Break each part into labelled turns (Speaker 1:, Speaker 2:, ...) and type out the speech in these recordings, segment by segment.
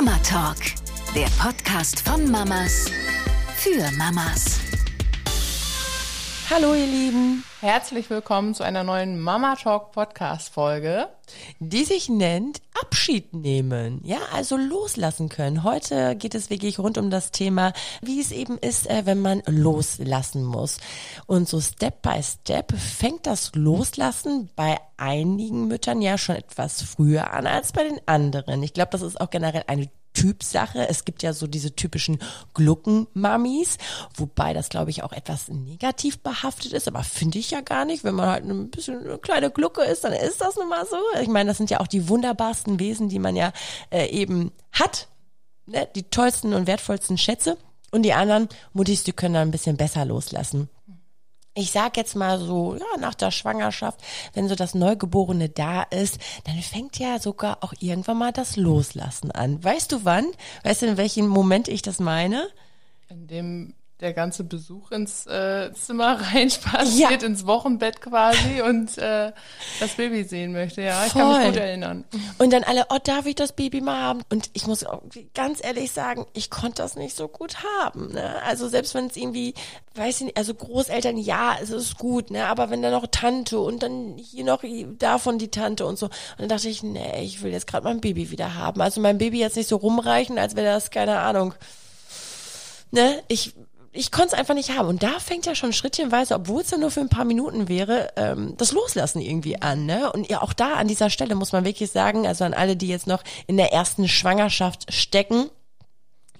Speaker 1: Mama Talk, der Podcast von Mamas für Mamas.
Speaker 2: Hallo ihr Lieben,
Speaker 3: Herzlich willkommen zu einer neuen Mama Talk Podcast Folge,
Speaker 2: die sich nennt Abschied nehmen. Ja, also loslassen können. Heute geht es wirklich rund um das Thema, wie es eben ist, äh, wenn man loslassen muss. Und so Step by Step fängt das Loslassen bei einigen Müttern ja schon etwas früher an als bei den anderen. Ich glaube, das ist auch generell eine Typsache. Es gibt ja so diese typischen Gluckenmamis, wobei das, glaube ich, auch etwas negativ behaftet ist, aber finde ich ja gar nicht. Wenn man halt ein bisschen eine kleine Glucke ist, dann ist das nun mal so. Ich meine, das sind ja auch die wunderbarsten Wesen, die man ja äh, eben hat. Ne? Die tollsten und wertvollsten Schätze. Und die anderen Muttis, die können dann ein bisschen besser loslassen ich sag jetzt mal so, ja, nach der Schwangerschaft, wenn so das Neugeborene da ist, dann fängt ja sogar auch irgendwann mal das Loslassen an. Weißt du wann? Weißt du, in welchem Moment ich das meine?
Speaker 3: In dem der ganze Besuch ins äh, Zimmer reinspaziert, ja. ins Wochenbett quasi und äh, das Baby sehen möchte. Ja, ich Voll. kann mich gut erinnern.
Speaker 2: Und dann alle, oh, darf ich das Baby mal haben? Und ich muss ganz ehrlich sagen, ich konnte das nicht so gut haben. Ne? Also selbst wenn es irgendwie, weiß ich nicht, also Großeltern, ja, es ist gut, ne? aber wenn dann noch Tante und dann hier noch davon die Tante und so. Und dann dachte ich, nee, ich will jetzt gerade mein Baby wieder haben. Also mein Baby jetzt nicht so rumreichen, als wäre das, keine Ahnung, ne, ich ich konnte es einfach nicht haben. Und da fängt ja schon schrittchenweise, obwohl es ja nur für ein paar Minuten wäre, ähm, das Loslassen irgendwie an. Ne? Und ja, auch da an dieser Stelle muss man wirklich sagen, also an alle, die jetzt noch in der ersten Schwangerschaft stecken,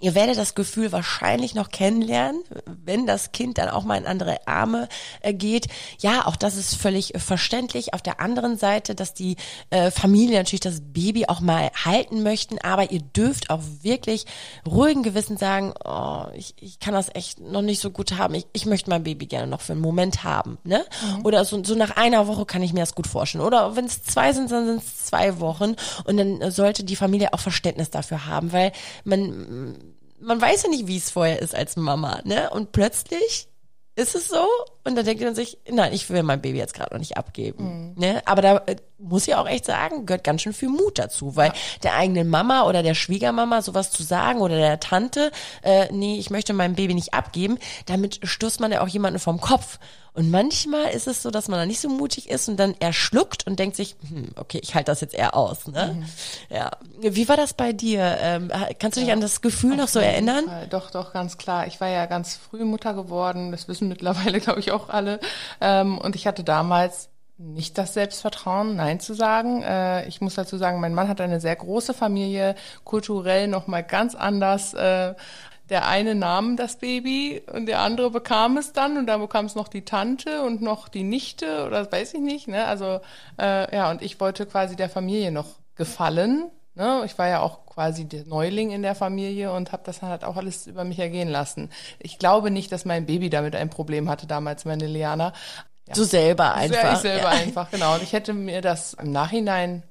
Speaker 2: Ihr werdet das Gefühl wahrscheinlich noch kennenlernen, wenn das Kind dann auch mal in andere Arme äh, geht. Ja, auch das ist völlig verständlich. Auf der anderen Seite, dass die äh, Familie natürlich das Baby auch mal halten möchten, aber ihr dürft auch wirklich ruhigen Gewissen sagen, oh, ich, ich kann das echt noch nicht so gut haben. Ich, ich möchte mein Baby gerne noch für einen Moment haben. Ne? Mhm. Oder so, so nach einer Woche kann ich mir das gut vorstellen. Oder wenn es zwei sind, dann sind es zwei Wochen. Und dann sollte die Familie auch Verständnis dafür haben, weil man man weiß ja nicht, wie es vorher ist als Mama, ne? Und plötzlich ist es so und dann denkt man sich, nein, ich will mein Baby jetzt gerade noch nicht abgeben. Mhm. Ne? Aber da äh, muss ich auch echt sagen, gehört ganz schön viel Mut dazu, weil ja. der eigenen Mama oder der Schwiegermama sowas zu sagen oder der Tante, äh, nee, ich möchte mein Baby nicht abgeben, damit stößt man ja auch jemanden vom Kopf. Und manchmal ist es so, dass man da nicht so mutig ist und dann eher schluckt und denkt sich, hm, okay, ich halte das jetzt eher aus. Ne? Mhm. Ja. Wie war das bei dir? Ähm, kannst du dich ja, an das Gefühl noch so erinnern?
Speaker 3: Fall. Doch, doch, ganz klar. Ich war ja ganz früh Mutter geworden. Das wissen mittlerweile, glaube ich, auch alle. Ähm, und ich hatte damals nicht das Selbstvertrauen, Nein zu sagen. Äh, ich muss dazu sagen, mein Mann hat eine sehr große Familie, kulturell nochmal ganz anders äh, der eine nahm das Baby und der andere bekam es dann und dann bekam es noch die Tante und noch die Nichte oder weiß ich nicht. Ne? Also äh, ja, und ich wollte quasi der Familie noch gefallen. Ne? Ich war ja auch quasi der Neuling in der Familie und habe das halt auch alles über mich ergehen lassen. Ich glaube nicht, dass mein Baby damit ein Problem hatte damals, meine Liana.
Speaker 2: Ja. Du selber einfach.
Speaker 3: Ich selber ja. einfach, genau. Und ich hätte mir das im Nachhinein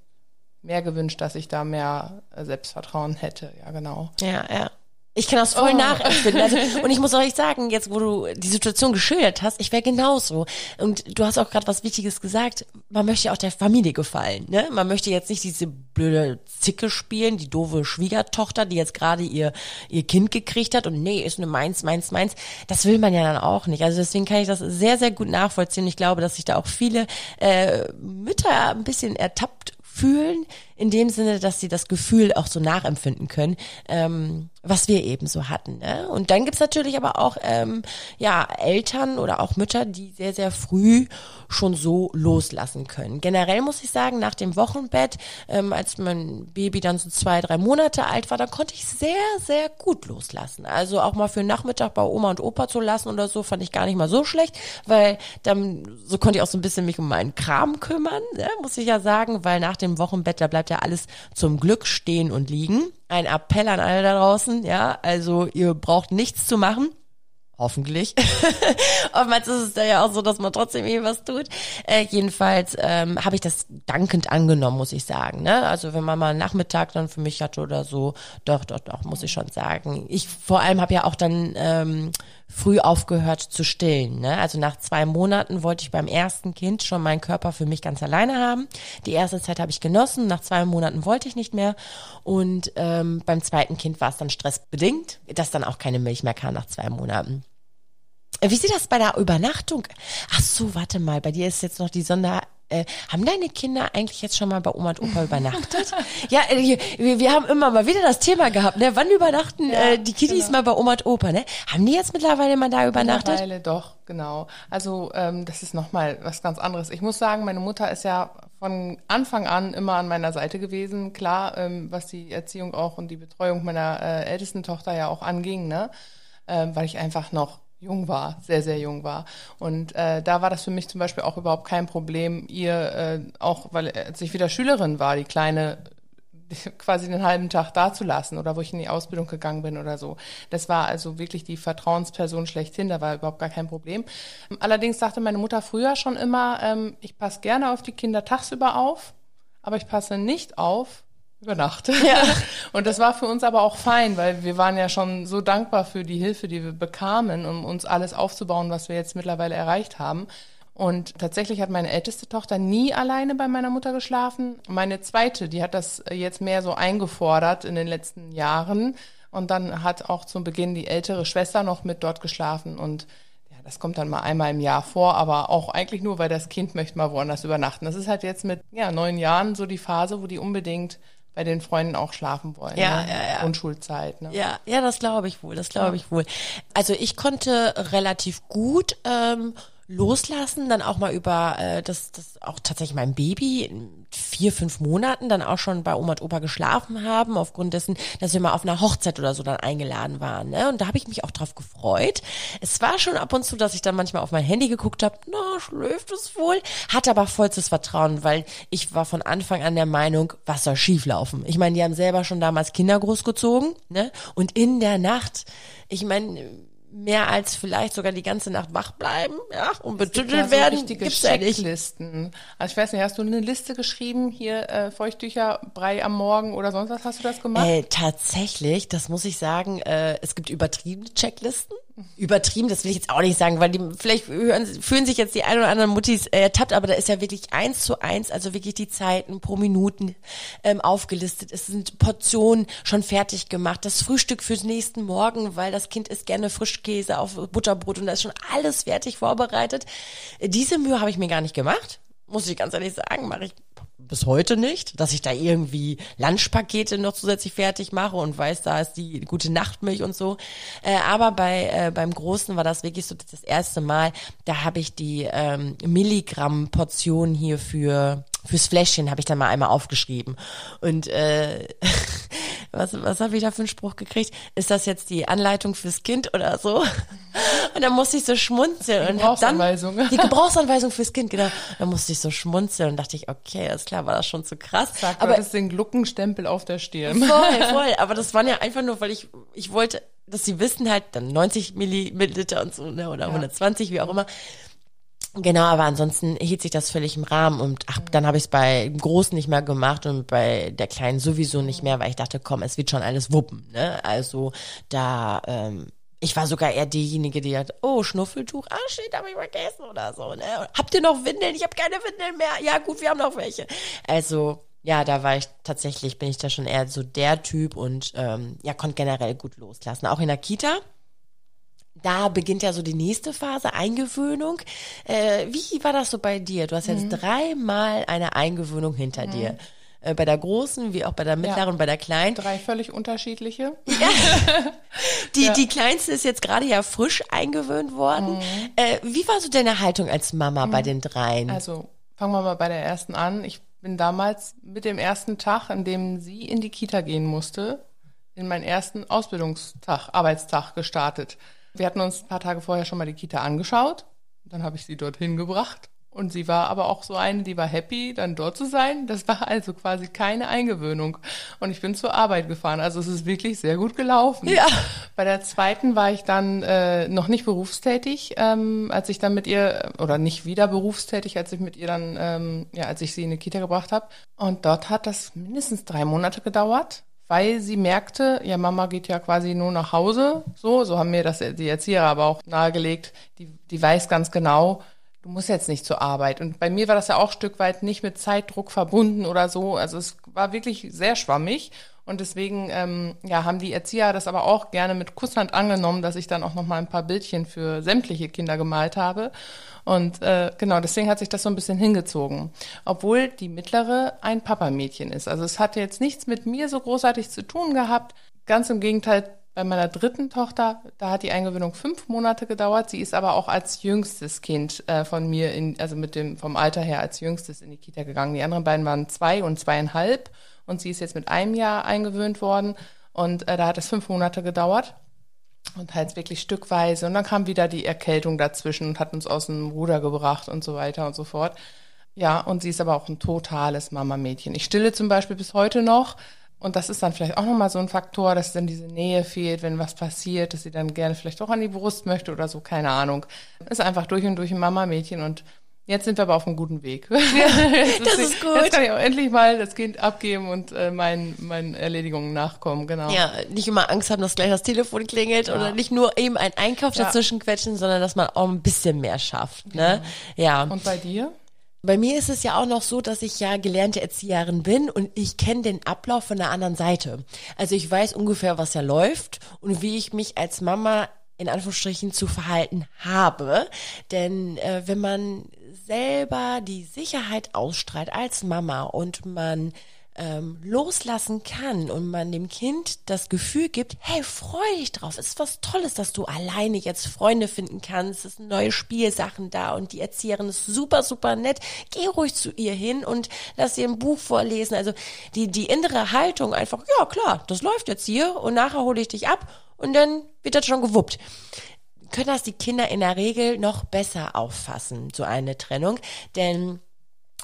Speaker 3: mehr gewünscht, dass ich da mehr Selbstvertrauen hätte. Ja, genau.
Speaker 2: Ja, ja. Ich kann das voll oh. nachempfinden. Also, und ich muss euch sagen, jetzt wo du die Situation geschildert hast, ich wäre genauso. Und du hast auch gerade was Wichtiges gesagt. Man möchte ja auch der Familie gefallen. Ne? Man möchte jetzt nicht diese blöde Zicke spielen, die doofe Schwiegertochter, die jetzt gerade ihr ihr Kind gekriegt hat und nee, ist eine meins, meins, meins. Das will man ja dann auch nicht. Also deswegen kann ich das sehr, sehr gut nachvollziehen. Ich glaube, dass sich da auch viele äh, Mütter ein bisschen ertappt fühlen, in dem Sinne, dass sie das Gefühl auch so nachempfinden können, ähm, was wir eben so hatten. Ne? Und dann gibt's natürlich aber auch ähm, ja Eltern oder auch Mütter, die sehr, sehr früh schon so loslassen können. Generell muss ich sagen, nach dem Wochenbett, ähm, als mein Baby dann so zwei, drei Monate alt war, dann konnte ich sehr, sehr gut loslassen. Also auch mal für einen Nachmittag bei Oma und Opa zu lassen oder so, fand ich gar nicht mal so schlecht, weil dann so konnte ich auch so ein bisschen mich um meinen Kram kümmern, ne? muss ich ja sagen, weil nach dem Wochenbett, da bleibt bleibt ja alles zum Glück stehen und liegen. Ein Appell an alle da draußen, ja, also ihr braucht nichts zu machen. Hoffentlich. Oftmals ist es ja auch so, dass man trotzdem irgendwie was tut. Äh, jedenfalls ähm, habe ich das dankend angenommen, muss ich sagen. Ne? Also wenn man mal einen Nachmittag dann für mich hatte oder so, doch, doch, doch, muss ich schon sagen. Ich vor allem habe ja auch dann ähm, früh aufgehört zu stillen. Ne? Also nach zwei Monaten wollte ich beim ersten Kind schon meinen Körper für mich ganz alleine haben. Die erste Zeit habe ich genossen, nach zwei Monaten wollte ich nicht mehr. Und ähm, beim zweiten Kind war es dann stressbedingt, dass dann auch keine Milch mehr kam nach zwei Monaten. Wie sieht das bei der Übernachtung? Ach so, warte mal, bei dir ist jetzt noch die Sonder äh, haben deine Kinder eigentlich jetzt schon mal bei Oma und Opa übernachtet? ja, äh, wir, wir haben immer mal wieder das Thema gehabt, ne? Wann übernachten ja, äh, die Kiddies genau. mal bei Oma und Opa, ne? Haben die jetzt mittlerweile mal da übernachtet?
Speaker 3: Mittlerweile doch, genau. Also ähm, das ist nochmal was ganz anderes. Ich muss sagen, meine Mutter ist ja von Anfang an immer an meiner Seite gewesen. Klar, ähm, was die Erziehung auch und die Betreuung meiner äh, ältesten Tochter ja auch anging, ne? Ähm, weil ich einfach noch jung war, sehr, sehr jung war. Und äh, da war das für mich zum Beispiel auch überhaupt kein Problem, ihr äh, auch, weil als ich wieder Schülerin war, die Kleine quasi den halben Tag da zu lassen oder wo ich in die Ausbildung gegangen bin oder so. Das war also wirklich die Vertrauensperson schlechthin, da war überhaupt gar kein Problem. Allerdings sagte meine Mutter früher schon immer, ähm, ich passe gerne auf die Kinder tagsüber auf, aber ich passe nicht auf, über Nacht. Ja. Und das war für uns aber auch fein, weil wir waren ja schon so dankbar für die Hilfe, die wir bekamen, um uns alles aufzubauen, was wir jetzt mittlerweile erreicht haben. Und tatsächlich hat meine älteste Tochter nie alleine bei meiner Mutter geschlafen. Meine zweite, die hat das jetzt mehr so eingefordert in den letzten Jahren. Und dann hat auch zum Beginn die ältere Schwester noch mit dort geschlafen. Und ja, das kommt dann mal einmal im Jahr vor, aber auch eigentlich nur, weil das Kind möchte mal woanders übernachten. Das ist halt jetzt mit ja, neun Jahren so die Phase, wo die unbedingt bei den Freunden auch schlafen wollen.
Speaker 2: Ja, ne? ja, ja.
Speaker 3: Grundschulzeit. Ne?
Speaker 2: Ja, ja, das glaube ich wohl. Das glaube ja. ich wohl. Also ich konnte relativ gut ähm, loslassen, dann auch mal über äh, das, das auch tatsächlich mein Baby in vier, fünf Monaten dann auch schon bei Oma und Opa geschlafen haben, aufgrund dessen, dass wir mal auf einer Hochzeit oder so dann eingeladen waren. Ne? Und da habe ich mich auch drauf gefreut. Es war schon ab und zu, dass ich dann manchmal auf mein Handy geguckt habe, na, schläft es wohl, hatte aber vollstes Vertrauen, weil ich war von Anfang an der Meinung, was soll schieflaufen. Ich meine, die haben selber schon damals Kinder großgezogen, ne? Und in der Nacht, ich meine, mehr als vielleicht sogar die ganze Nacht wach bleiben, ja, und betüttelt ja so werden.
Speaker 3: Gibt's Checklisten. Ja also ich weiß nicht, hast du eine Liste geschrieben, hier äh, Feuchttücher, Brei am Morgen oder sonst was hast du das gemacht?
Speaker 2: Äh, tatsächlich, das muss ich sagen, äh, es gibt übertriebene Checklisten übertrieben, das will ich jetzt auch nicht sagen, weil die vielleicht hören, fühlen sich jetzt die ein oder anderen Muttis äh, ertappt, aber da ist ja wirklich eins zu eins, also wirklich die Zeiten pro Minuten ähm, aufgelistet. Es sind Portionen schon fertig gemacht, das Frühstück fürs nächsten Morgen, weil das Kind isst gerne Frischkäse auf Butterbrot und da ist schon alles fertig vorbereitet. Diese Mühe habe ich mir gar nicht gemacht, muss ich ganz ehrlich sagen, mache ich bis heute nicht, dass ich da irgendwie Lunchpakete noch zusätzlich fertig mache und weiß, da ist die gute Nachtmilch und so. Äh, aber bei äh, beim Großen war das wirklich so das erste Mal. Da habe ich die ähm, Milligramm-Portion hier für fürs Fläschchen habe ich dann mal einmal aufgeschrieben und äh, was, was habe ich da für einen Spruch gekriegt? Ist das jetzt die Anleitung fürs Kind oder so? Und dann musste ich so schmunzeln.
Speaker 3: Die Gebrauchsanweisung.
Speaker 2: Und dann, die Gebrauchsanweisung fürs Kind, genau. Dann musste ich so schmunzeln und dachte ich, okay, alles klar, war das schon zu krass.
Speaker 3: Sag, aber das den Gluckenstempel auf der Stirn.
Speaker 2: Voll, voll. Aber das waren ja einfach nur, weil ich, ich wollte, dass sie wissen halt, dann 90 Milliliter und so, ne, oder ja. 120, wie auch immer. Genau, aber ansonsten hielt sich das völlig im Rahmen und ach, dann habe ich es bei Großen nicht mehr gemacht und bei der Kleinen sowieso nicht mehr, weil ich dachte, komm, es wird schon alles wuppen. Ne? Also da, ähm, ich war sogar eher diejenige, die hat, oh, Schnuffeltuch, ah shit, habe ich vergessen oder so. Ne? Habt ihr noch Windeln? Ich habe keine Windeln mehr. Ja gut, wir haben noch welche. Also ja, da war ich tatsächlich, bin ich da schon eher so der Typ und ähm, ja, konnte generell gut loslassen. Auch in der Kita da beginnt ja so die nächste Phase, Eingewöhnung. Äh, wie war das so bei dir? Du hast jetzt mhm. dreimal eine Eingewöhnung hinter mhm. dir. Äh, bei der großen, wie auch bei der mittleren ja. und bei der kleinen.
Speaker 3: Drei völlig unterschiedliche.
Speaker 2: Ja. Die, ja. die kleinste ist jetzt gerade ja frisch eingewöhnt worden. Mhm. Äh, wie war so deine Haltung als Mama bei mhm. den dreien?
Speaker 3: Also, fangen wir mal bei der ersten an. Ich bin damals mit dem ersten Tag, an dem sie in die Kita gehen musste, in meinen ersten Ausbildungstag, Arbeitstag gestartet. Wir hatten uns ein paar Tage vorher schon mal die Kita angeschaut. Dann habe ich sie dorthin gebracht Und sie war aber auch so eine, die war happy, dann dort zu sein. Das war also quasi keine Eingewöhnung. Und ich bin zur Arbeit gefahren. Also es ist wirklich sehr gut gelaufen.
Speaker 2: Ja.
Speaker 3: Bei der zweiten war ich dann äh, noch nicht berufstätig, ähm, als ich dann mit ihr, oder nicht wieder berufstätig, als ich mit ihr dann, ähm, ja, als ich sie in die Kita gebracht habe. Und dort hat das mindestens drei Monate gedauert weil sie merkte, ja, Mama geht ja quasi nur nach Hause, so, so haben mir das die Erzieher aber auch nahegelegt, die, die weiß ganz genau, du musst jetzt nicht zur Arbeit. Und bei mir war das ja auch Stück weit nicht mit Zeitdruck verbunden oder so. Also es war wirklich sehr schwammig. Und deswegen ähm, ja, haben die Erzieher das aber auch gerne mit Kusshand angenommen, dass ich dann auch noch mal ein paar Bildchen für sämtliche Kinder gemalt habe. Und äh, genau, deswegen hat sich das so ein bisschen hingezogen. Obwohl die mittlere ein Papamädchen ist. Also es hatte jetzt nichts mit mir so großartig zu tun gehabt. Ganz im Gegenteil, bei meiner dritten Tochter, da hat die Eingewöhnung fünf Monate gedauert. Sie ist aber auch als jüngstes Kind äh, von mir, in, also mit dem vom Alter her als jüngstes in die Kita gegangen. Die anderen beiden waren zwei und zweieinhalb und sie ist jetzt mit einem Jahr eingewöhnt worden und äh, da hat es fünf Monate gedauert und halt wirklich stückweise und dann kam wieder die Erkältung dazwischen und hat uns aus dem Ruder gebracht und so weiter und so fort. Ja, und sie ist aber auch ein totales Mama-Mädchen. Ich stille zum Beispiel bis heute noch, und das ist dann vielleicht auch nochmal so ein Faktor, dass dann diese Nähe fehlt, wenn was passiert, dass sie dann gerne vielleicht auch an die Brust möchte oder so, keine Ahnung. Ist einfach durch und durch ein Mama-Mädchen und jetzt sind wir aber auf einem guten Weg. Ja,
Speaker 2: das ist, gut.
Speaker 3: Jetzt kann ich auch endlich mal das Kind abgeben und äh, meinen, meinen Erledigungen nachkommen, genau.
Speaker 2: Ja, nicht immer Angst haben, dass gleich das Telefon klingelt ja. oder nicht nur eben ein Einkauf ja. dazwischen quetschen, sondern dass man auch ein bisschen mehr schafft, ne? Ja.
Speaker 3: Und bei dir?
Speaker 2: Bei mir ist es ja auch noch so, dass ich ja gelernte Erzieherin bin und ich kenne den Ablauf von der anderen Seite. Also ich weiß ungefähr, was ja läuft und wie ich mich als Mama in Anführungsstrichen zu verhalten habe. Denn äh, wenn man selber die Sicherheit ausstrahlt als Mama und man ähm, loslassen kann und man dem Kind das Gefühl gibt, hey, freu dich drauf, ist was Tolles, dass du alleine jetzt Freunde finden kannst, es sind neue Spielsachen da und die Erzieherin ist super, super nett, geh ruhig zu ihr hin und lass ihr ein Buch vorlesen, also die, die innere Haltung einfach, ja klar, das läuft jetzt hier und nachher hole ich dich ab und dann wird das schon gewuppt können das die Kinder in der Regel noch besser auffassen, so eine Trennung. Denn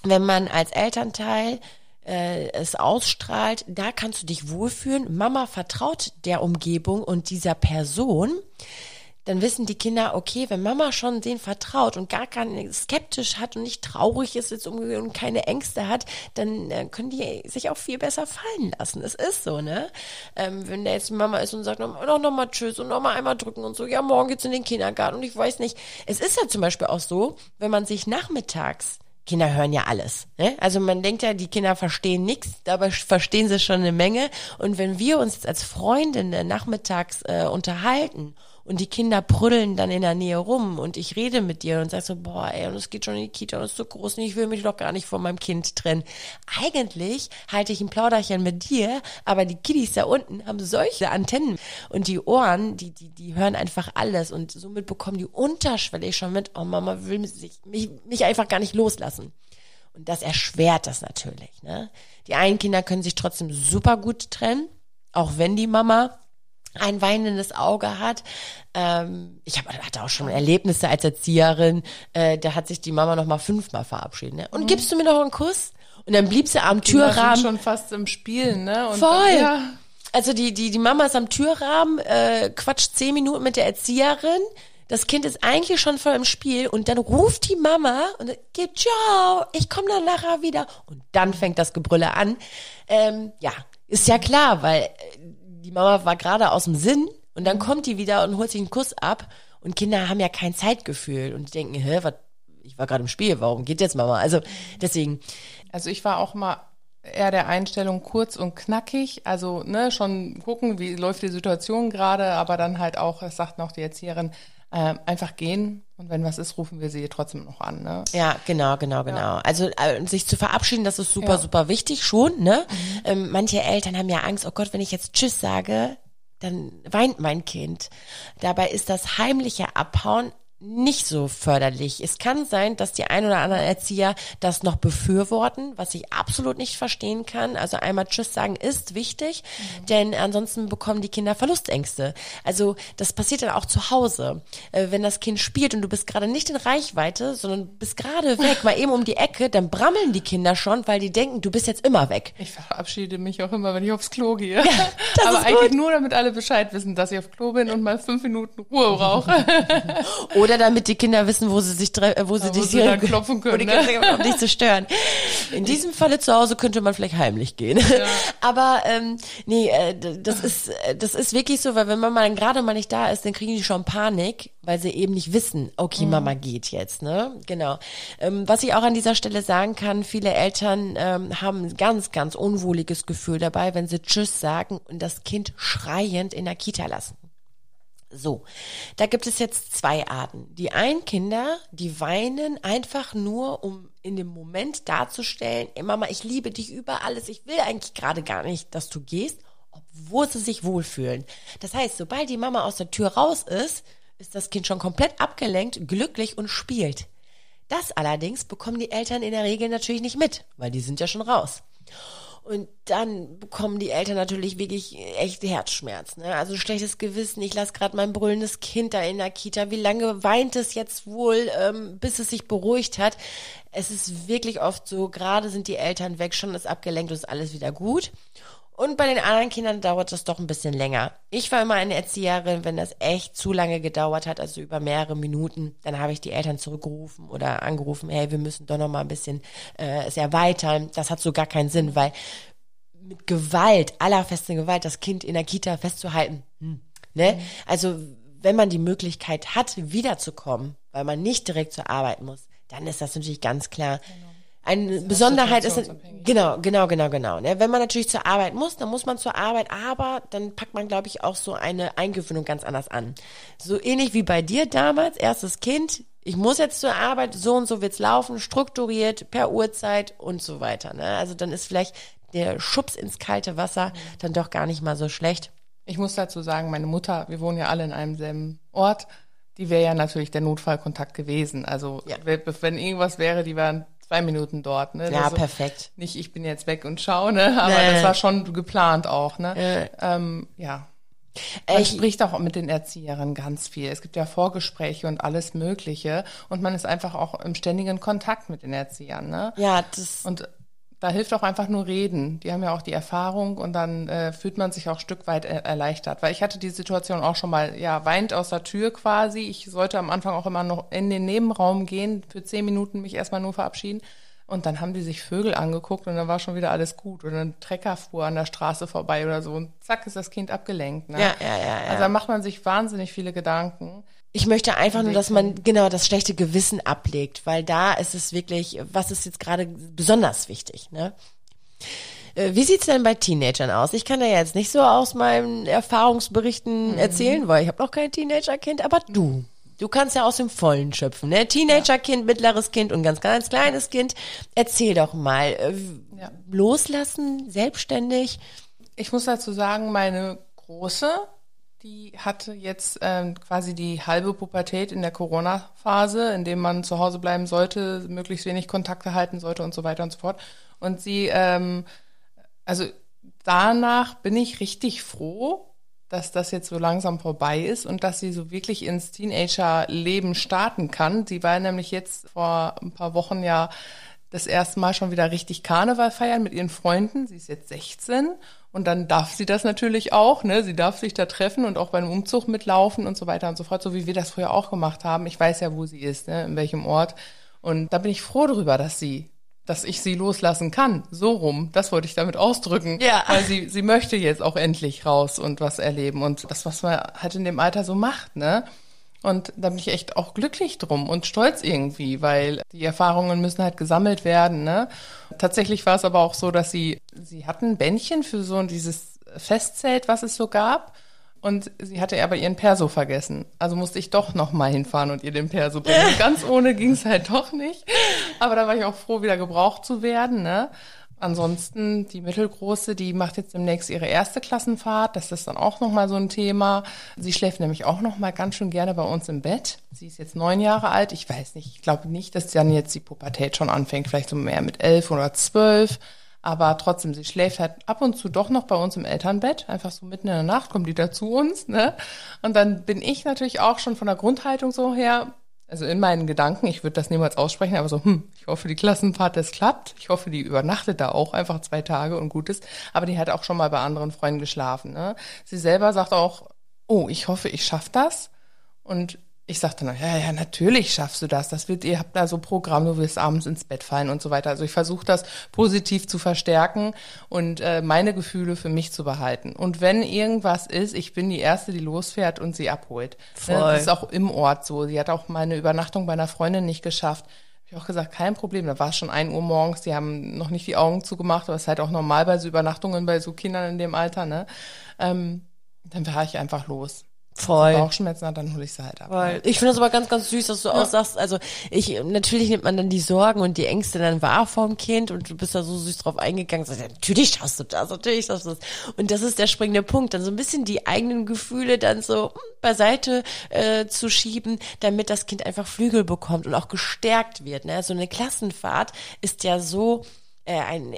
Speaker 2: wenn man als Elternteil äh, es ausstrahlt, da kannst du dich wohlfühlen. Mama vertraut der Umgebung und dieser Person. Dann wissen die Kinder, okay, wenn Mama schon den vertraut und gar kein skeptisch hat und nicht traurig ist jetzt umgekehrt und keine Ängste hat, dann äh, können die sich auch viel besser fallen lassen. Es ist so, ne? Ähm, wenn der jetzt Mama ist und sagt, noch, noch mal tschüss und noch mal einmal drücken und so, ja, morgen geht's in den Kindergarten und ich weiß nicht. Es ist ja zum Beispiel auch so, wenn man sich nachmittags Kinder hören ja alles. Ne? Also man denkt ja, die Kinder verstehen nichts, dabei verstehen sie schon eine Menge. Und wenn wir uns jetzt als Freundinnen nachmittags äh, unterhalten und die Kinder prüdeln dann in der Nähe rum und ich rede mit dir und sag so, boah, ey, und es geht schon in die Kita und es ist so groß und ich will mich doch gar nicht von meinem Kind trennen. Eigentlich halte ich ein Plauderchen mit dir, aber die Kiddies da unten haben solche Antennen und die Ohren, die, die, die hören einfach alles und somit bekommen die unterschwellig schon mit, oh Mama will mich, mich, mich einfach gar nicht loslassen. Und das erschwert das natürlich. Ne? Die einen Kinder können sich trotzdem super gut trennen, auch wenn die Mama ein weinendes Auge hat. Ähm, ich hab, hatte auch schon Erlebnisse als Erzieherin, äh, da hat sich die Mama noch mal fünfmal verabschiedet. Ne? Und mhm. gibst du mir noch einen Kuss? Und dann blieb sie am die Türrahmen.
Speaker 3: schon fast im Spielen, ne?
Speaker 2: Und Voll. Dann, ja. Also die, die, die Mama ist am Türrahmen, äh, quatscht zehn Minuten mit der Erzieherin. Das Kind ist eigentlich schon voll im Spiel und dann ruft die Mama und geht, ciao, ich komme dann nachher wieder. Und dann fängt das Gebrülle an. Ähm, ja, ist ja klar, weil die Mama war gerade aus dem Sinn und dann kommt die wieder und holt sich einen Kuss ab und Kinder haben ja kein Zeitgefühl und denken, hä, was, ich war gerade im Spiel, warum geht jetzt Mama? Also deswegen.
Speaker 3: Also ich war auch mal eher der Einstellung kurz und knackig, also ne, schon gucken, wie läuft die Situation gerade, aber dann halt auch, das sagt noch die Erzieherin, äh, einfach gehen und wenn was ist, rufen wir sie trotzdem noch an. Ne?
Speaker 2: Ja, genau, genau, genau. Ja. Also äh, sich zu verabschieden, das ist super, ja. super wichtig schon. Ne? Mhm. Ähm, manche Eltern haben ja Angst, oh Gott, wenn ich jetzt Tschüss sage, dann weint mein Kind. Dabei ist das heimliche Abhauen nicht so förderlich. Es kann sein, dass die ein oder anderen Erzieher das noch befürworten, was ich absolut nicht verstehen kann. Also einmal Tschüss sagen ist wichtig, mhm. denn ansonsten bekommen die Kinder Verlustängste. Also das passiert dann auch zu Hause. Äh, wenn das Kind spielt und du bist gerade nicht in Reichweite, sondern bist gerade weg, mal eben um die Ecke, dann brammeln die Kinder schon, weil die denken, du bist jetzt immer weg.
Speaker 3: Ich verabschiede mich auch immer, wenn ich aufs Klo gehe. Ja, Aber eigentlich gut. nur, damit alle Bescheid wissen, dass ich auf Klo bin und mal fünf Minuten Ruhe brauche.
Speaker 2: Oder Oder damit die Kinder wissen, wo sie sich, wo sie, ja, wo
Speaker 3: sie klopfen können,
Speaker 2: ne? um dich zu stören. In diesem Falle zu Hause könnte man vielleicht heimlich gehen. Ja. Aber ähm, nee, äh, das ist das ist wirklich so, weil wenn man mal gerade mal nicht da ist, dann kriegen die schon Panik, weil sie eben nicht wissen, okay, mhm. Mama geht jetzt, ne? Genau. Ähm, was ich auch an dieser Stelle sagen kann, viele Eltern ähm, haben ein ganz, ganz unwohliges Gefühl dabei, wenn sie Tschüss sagen und das Kind schreiend in der Kita lassen. So, da gibt es jetzt zwei Arten. Die einen Kinder, die weinen einfach nur, um in dem Moment darzustellen, ey Mama, ich liebe dich über alles, ich will eigentlich gerade gar nicht, dass du gehst, obwohl sie sich wohlfühlen. Das heißt, sobald die Mama aus der Tür raus ist, ist das Kind schon komplett abgelenkt, glücklich und spielt. Das allerdings bekommen die Eltern in der Regel natürlich nicht mit, weil die sind ja schon raus. Und dann bekommen die Eltern natürlich wirklich echt Herzschmerz. Ne? Also schlechtes Gewissen, ich lasse gerade mein brüllendes Kind da in der Kita. Wie lange weint es jetzt wohl, ähm, bis es sich beruhigt hat? Es ist wirklich oft so, gerade sind die Eltern weg, schon ist abgelenkt und ist alles wieder gut. Und bei den anderen Kindern dauert das doch ein bisschen länger. Ich war immer eine Erzieherin, wenn das echt zu lange gedauert hat, also über mehrere Minuten, dann habe ich die Eltern zurückgerufen oder angerufen, hey, wir müssen doch noch mal ein bisschen äh, es erweitern. Das hat so gar keinen Sinn, weil mit Gewalt, allerfesten Gewalt, das Kind in der Kita festzuhalten, hm, ne? Also wenn man die Möglichkeit hat, wiederzukommen, weil man nicht direkt zur Arbeit muss, dann ist das natürlich ganz klar. Genau eine Besonderheit ist, genau, genau, genau, genau. Ne? Wenn man natürlich zur Arbeit muss, dann muss man zur Arbeit, aber dann packt man, glaube ich, auch so eine Eingewöhnung ganz anders an. So ähnlich wie bei dir damals, erstes Kind, ich muss jetzt zur Arbeit, so und so wird's laufen, strukturiert, per Uhrzeit und so weiter. Ne? Also dann ist vielleicht der Schubs ins kalte Wasser dann doch gar nicht mal so schlecht.
Speaker 3: Ich muss dazu sagen, meine Mutter, wir wohnen ja alle in einem selben Ort, die wäre ja natürlich der Notfallkontakt gewesen. Also ja. wenn irgendwas wäre, die waren zwei Minuten dort. Ne?
Speaker 2: Ja, also perfekt.
Speaker 3: Nicht, ich bin jetzt weg und schaue, ne? aber nee. das war schon geplant auch. Ne? Äh. Ähm, ja. Man ich, spricht auch mit den Erzieherinnen ganz viel. Es gibt ja Vorgespräche und alles Mögliche. Und man ist einfach auch im ständigen Kontakt mit den Erziehern. Ne?
Speaker 2: Ja, das.
Speaker 3: Und da hilft auch einfach nur reden. Die haben ja auch die Erfahrung und dann äh, fühlt man sich auch ein Stück weit er erleichtert. Weil ich hatte die Situation auch schon mal, ja, weint aus der Tür quasi. Ich sollte am Anfang auch immer noch in den Nebenraum gehen, für zehn Minuten mich erstmal nur verabschieden. Und dann haben die sich Vögel angeguckt und dann war schon wieder alles gut. Und ein Trecker fuhr an der Straße vorbei oder so und zack ist das Kind abgelenkt. Ne?
Speaker 2: Ja, ja, ja, ja.
Speaker 3: Also da macht man sich wahnsinnig viele Gedanken.
Speaker 2: Ich möchte einfach nur, dass man genau das schlechte Gewissen ablegt, weil da ist es wirklich, was ist jetzt gerade besonders wichtig, ne? Äh, wie sieht's denn bei Teenagern aus? Ich kann da jetzt nicht so aus meinen Erfahrungsberichten mhm. erzählen, weil ich habe noch kein Teenagerkind, aber du. Du kannst ja aus dem Vollen schöpfen, ne? Teenagerkind, mittleres Kind und ganz, ganz kleines Kind. Erzähl doch mal. Äh, ja. Loslassen, selbstständig.
Speaker 3: Ich muss dazu sagen, meine Große die hatte jetzt ähm, quasi die halbe Pubertät in der Corona-Phase, in dem man zu Hause bleiben sollte, möglichst wenig Kontakte halten sollte und so weiter und so fort. Und sie, ähm, also danach bin ich richtig froh, dass das jetzt so langsam vorbei ist und dass sie so wirklich ins Teenager-Leben starten kann. Sie war nämlich jetzt vor ein paar Wochen ja das erste Mal schon wieder richtig Karneval feiern mit ihren Freunden. Sie ist jetzt 16 und dann darf sie das natürlich auch, ne? Sie darf sich da treffen und auch beim Umzug mitlaufen und so weiter und so fort, so wie wir das früher auch gemacht haben. Ich weiß ja, wo sie ist, ne? in welchem Ort. Und da bin ich froh darüber, dass sie, dass ich sie loslassen kann. So rum. Das wollte ich damit ausdrücken.
Speaker 2: Ja.
Speaker 3: Weil sie, sie möchte jetzt auch endlich raus und was erleben und das, was man halt in dem Alter so macht, ne? Und da bin ich echt auch glücklich drum und stolz irgendwie, weil die Erfahrungen müssen halt gesammelt werden. Ne? Tatsächlich war es aber auch so, dass sie, sie hatten Bändchen für so dieses Festzelt, was es so gab. Und sie hatte aber ihren Perso vergessen. Also musste ich doch nochmal hinfahren und ihr den Perso bringen. Ganz ohne ging es halt doch nicht. Aber da war ich auch froh, wieder gebraucht zu werden. Ne? Ansonsten die mittelgroße, die macht jetzt demnächst ihre erste Klassenfahrt. Das ist dann auch nochmal so ein Thema. Sie schläft nämlich auch nochmal ganz schön gerne bei uns im Bett. Sie ist jetzt neun Jahre alt. Ich weiß nicht, ich glaube nicht, dass dann jetzt die Pubertät schon anfängt. Vielleicht so mehr mit elf oder zwölf. Aber trotzdem, sie schläft halt ab und zu doch noch bei uns im Elternbett. Einfach so mitten in der Nacht kommt die da zu uns. Ne? Und dann bin ich natürlich auch schon von der Grundhaltung so her also in meinen Gedanken, ich würde das niemals aussprechen, aber so, hm, ich hoffe, die Klassenfahrt, das klappt. Ich hoffe, die übernachtet da auch einfach zwei Tage und gut ist. Aber die hat auch schon mal bei anderen Freunden geschlafen. Ne? Sie selber sagt auch, oh, ich hoffe, ich schaffe das. Und ich sagte dann, ja, ja, natürlich schaffst du das. Das wird, ihr habt da so Programm, du wirst abends ins Bett fallen und so weiter. Also ich versuche das positiv zu verstärken und äh, meine Gefühle für mich zu behalten. Und wenn irgendwas ist, ich bin die Erste, die losfährt und sie abholt. Ne, Voll. Das ist auch im Ort so. Sie hat auch meine Übernachtung bei einer Freundin nicht geschafft. Hab ich auch gesagt, kein Problem. Da war es schon ein Uhr morgens, die haben noch nicht die Augen zugemacht, aber es ist halt auch normal bei so Übernachtungen bei so Kindern in dem Alter, ne? Ähm, dann fahre ich einfach los.
Speaker 2: Voll.
Speaker 3: Bauchschmerzen hat, dann hole ich sie halt ab.
Speaker 2: Voll. Ich finde das aber ganz, ganz süß, dass du ja. auch sagst, also ich, natürlich nimmt man dann die Sorgen und die Ängste dann wahr vom Kind und du bist da so süß drauf eingegangen, sagst, ja, natürlich schaffst du das, natürlich schaffst du das. Und das ist der springende Punkt, dann so ein bisschen die eigenen Gefühle dann so beiseite äh, zu schieben, damit das Kind einfach Flügel bekommt und auch gestärkt wird. Ne? So eine Klassenfahrt ist ja so, äh, eine,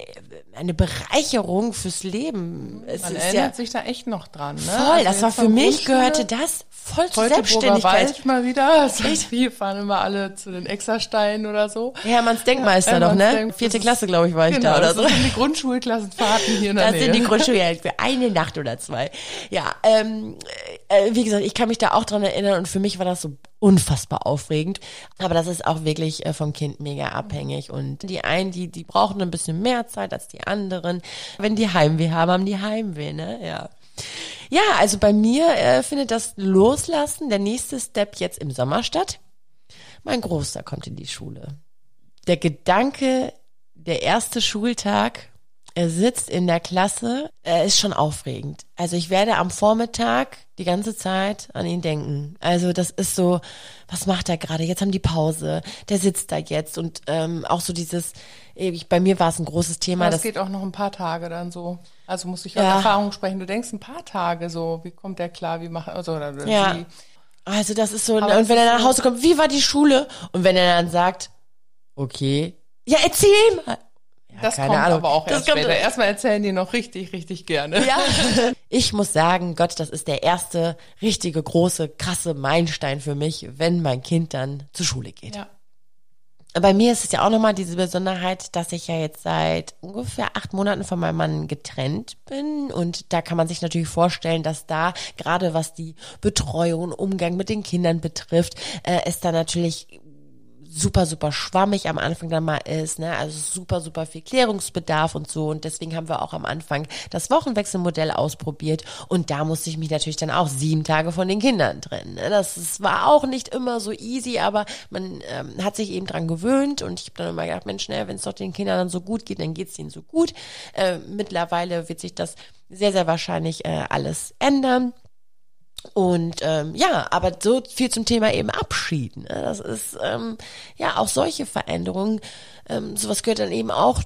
Speaker 2: eine Bereicherung fürs Leben.
Speaker 3: Es Man erinnert ja, sich da echt noch dran. Ne?
Speaker 2: Voll, also das war für mich, gehörte das voll zur Selbstständigkeit.
Speaker 3: Wald mal wieder. Wir fahren immer alle zu den Exersteinen oder so.
Speaker 2: Hermanns Denkmeister ja, noch, ne? Denk, Vierte Klasse, glaube ich, war ich
Speaker 3: genau,
Speaker 2: da oder so.
Speaker 3: Das sind die Grundschulklassenfahrten hier in der
Speaker 2: das
Speaker 3: Nähe.
Speaker 2: Das sind die Grundschuljahren für eine Nacht oder zwei. Ja, ähm, äh, wie gesagt, ich kann mich da auch dran erinnern und für mich war das so unfassbar aufregend. Aber das ist auch wirklich äh, vom Kind mega abhängig. Und die einen, die, die brauchen ein bisschen mehr Zeit als die anderen. Wenn die Heimweh haben, haben die Heimweh, ne? Ja. Ja, also bei mir äh, findet das Loslassen der nächste Step jetzt im Sommer statt. Mein Großer kommt in die Schule. Der Gedanke, der erste Schultag, er sitzt in der Klasse, er ist schon aufregend. Also ich werde am Vormittag die ganze Zeit an ihn denken. Also das ist so, was macht er gerade? Jetzt haben die Pause, der sitzt da jetzt und ähm, auch so dieses, ich, bei mir war es ein großes Thema.
Speaker 3: das geht auch noch ein paar Tage dann so. Also muss ich aus ja. Erfahrung sprechen. Du denkst ein paar Tage so, wie kommt der klar, wie macht also oder
Speaker 2: ja. Wie. Also das ist so, Aber und wenn er nach Hause kommt, wie war die Schule? Und wenn er dann sagt, okay, ja erzähl mal.
Speaker 3: Ja, das kommt Ahnung. aber auch erst später. Erstmal erzählen die noch richtig, richtig gerne.
Speaker 2: Ja. Ich muss sagen, Gott, das ist der erste richtige, große, krasse Meilenstein für mich, wenn mein Kind dann zur Schule geht. Ja. Bei mir ist es ja auch nochmal diese Besonderheit, dass ich ja jetzt seit ungefähr acht Monaten von meinem Mann getrennt bin. Und da kann man sich natürlich vorstellen, dass da gerade was die Betreuung, Umgang mit den Kindern betrifft, äh, es da natürlich super, super schwammig am Anfang dann mal ist, ne? Also super, super viel Klärungsbedarf und so. Und deswegen haben wir auch am Anfang das Wochenwechselmodell ausprobiert. Und da musste ich mich natürlich dann auch sieben Tage von den Kindern trennen. Ne? Das, das war auch nicht immer so easy, aber man ähm, hat sich eben dran gewöhnt. Und ich habe dann immer gedacht, Mensch, ne, wenn es doch den Kindern dann so gut geht, dann geht's ihnen so gut. Äh, mittlerweile wird sich das sehr, sehr wahrscheinlich äh, alles ändern. Und ähm, ja, aber so viel zum Thema eben Abschied. Ne? Das ist ähm, ja auch solche Veränderungen. Ähm, sowas gehört dann eben auch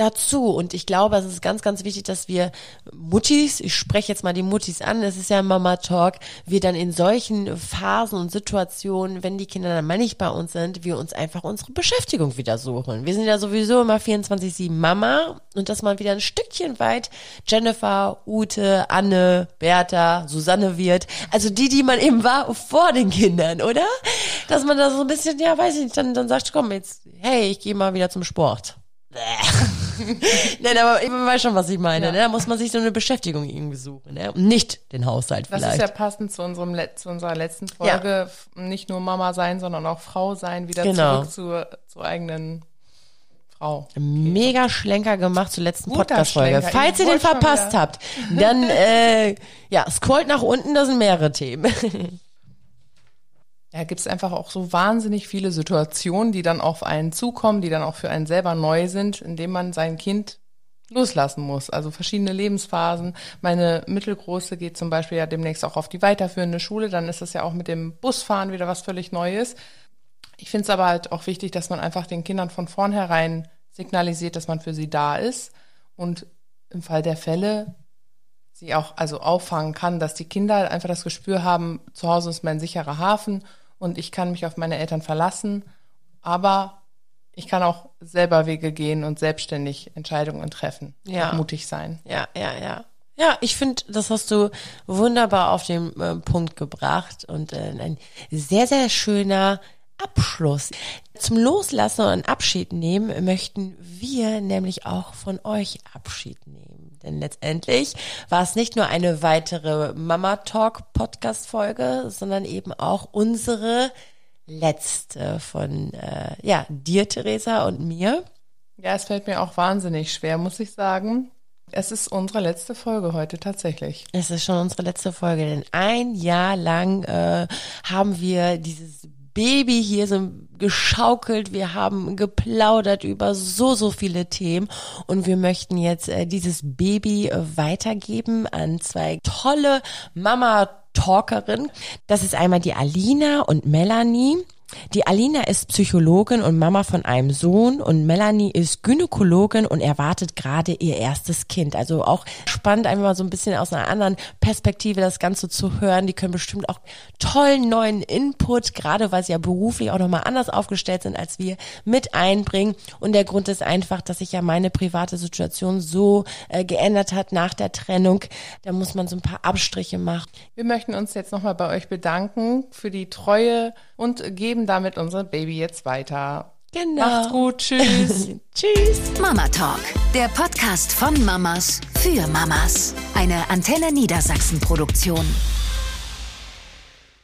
Speaker 2: dazu. Und ich glaube, es ist ganz, ganz wichtig, dass wir Muttis, ich spreche jetzt mal die Muttis an, es ist ja Mama Talk, wir dann in solchen Phasen und Situationen, wenn die Kinder dann mal nicht bei uns sind, wir uns einfach unsere Beschäftigung wieder suchen. Wir sind ja sowieso immer 24-7 Mama und dass man wieder ein Stückchen weit Jennifer, Ute, Anne, Bertha, Susanne wird. Also die, die man eben war vor den Kindern, oder? Dass man da so ein bisschen, ja, weiß ich nicht, dann, dann sagt, komm jetzt, hey, ich gehe mal wieder zum Sport. Nein, aber man weiß schon, was ich meine. Ja. Ne? Da muss man sich so eine Beschäftigung irgendwie suchen. Ne? Und nicht den Haushalt vielleicht. Das
Speaker 3: ist ja passend zu, unserem, zu unserer letzten Folge. Ja. Nicht nur Mama sein, sondern auch Frau sein. Wieder genau. zurück zur, zur eigenen Frau. Okay.
Speaker 2: Mega Schlenker gemacht zur letzten Podcast-Folge. Falls ihr den verpasst habt, dann äh, ja, scrollt nach unten, da sind mehrere Themen.
Speaker 3: Ja, gibt es einfach auch so wahnsinnig viele Situationen, die dann auf einen zukommen, die dann auch für einen selber neu sind, indem man sein Kind loslassen muss. Also verschiedene Lebensphasen. Meine mittelgroße geht zum Beispiel ja demnächst auch auf die weiterführende Schule. Dann ist es ja auch mit dem Busfahren wieder was völlig Neues. Ich finde es aber halt auch wichtig, dass man einfach den Kindern von vornherein signalisiert, dass man für sie da ist und im Fall der Fälle sie auch also auffangen kann, dass die Kinder einfach das Gespür haben, zu Hause ist mein sicherer Hafen und ich kann mich auf meine Eltern verlassen, aber ich kann auch selber Wege gehen und selbstständig Entscheidungen treffen.
Speaker 2: Ja.
Speaker 3: Und mutig sein.
Speaker 2: Ja, ja, ja. Ja, ich finde, das hast du wunderbar auf den äh, Punkt gebracht und äh, ein sehr, sehr schöner Abschluss. Zum Loslassen und Abschied nehmen möchten wir nämlich auch von euch Abschied nehmen. Denn letztendlich war es nicht nur eine weitere Mama Talk Podcast Folge, sondern eben auch unsere letzte von äh, ja dir Theresa und mir.
Speaker 3: Ja, es fällt mir auch wahnsinnig schwer, muss ich sagen. Es ist unsere letzte Folge heute tatsächlich.
Speaker 2: Es ist schon unsere letzte Folge, denn ein Jahr lang äh, haben wir dieses Baby hier so geschaukelt. Wir haben geplaudert über so, so viele Themen und wir möchten jetzt äh, dieses Baby äh, weitergeben an zwei tolle Mama-Talkerinnen. Das ist einmal die Alina und Melanie. Die Alina ist Psychologin und Mama von einem Sohn und Melanie ist Gynäkologin und erwartet gerade ihr erstes Kind. Also auch spannend, einfach mal so ein bisschen aus einer anderen Perspektive das Ganze zu hören. Die können bestimmt auch tollen neuen Input, gerade weil sie ja beruflich auch nochmal anders aufgestellt sind als wir, mit einbringen. Und der Grund ist einfach, dass sich ja meine private Situation so äh, geändert hat nach der Trennung. Da muss man so ein paar Abstriche machen.
Speaker 3: Wir möchten uns jetzt nochmal bei euch bedanken für die Treue und geben damit unser Baby jetzt weiter.
Speaker 2: Genau.
Speaker 3: Macht's gut, tschüss.
Speaker 2: Tschüss.
Speaker 1: Mama Talk, der Podcast von Mamas für Mamas. Eine Antenne Niedersachsen Produktion.